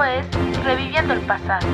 Es Reviviendo el Pasado.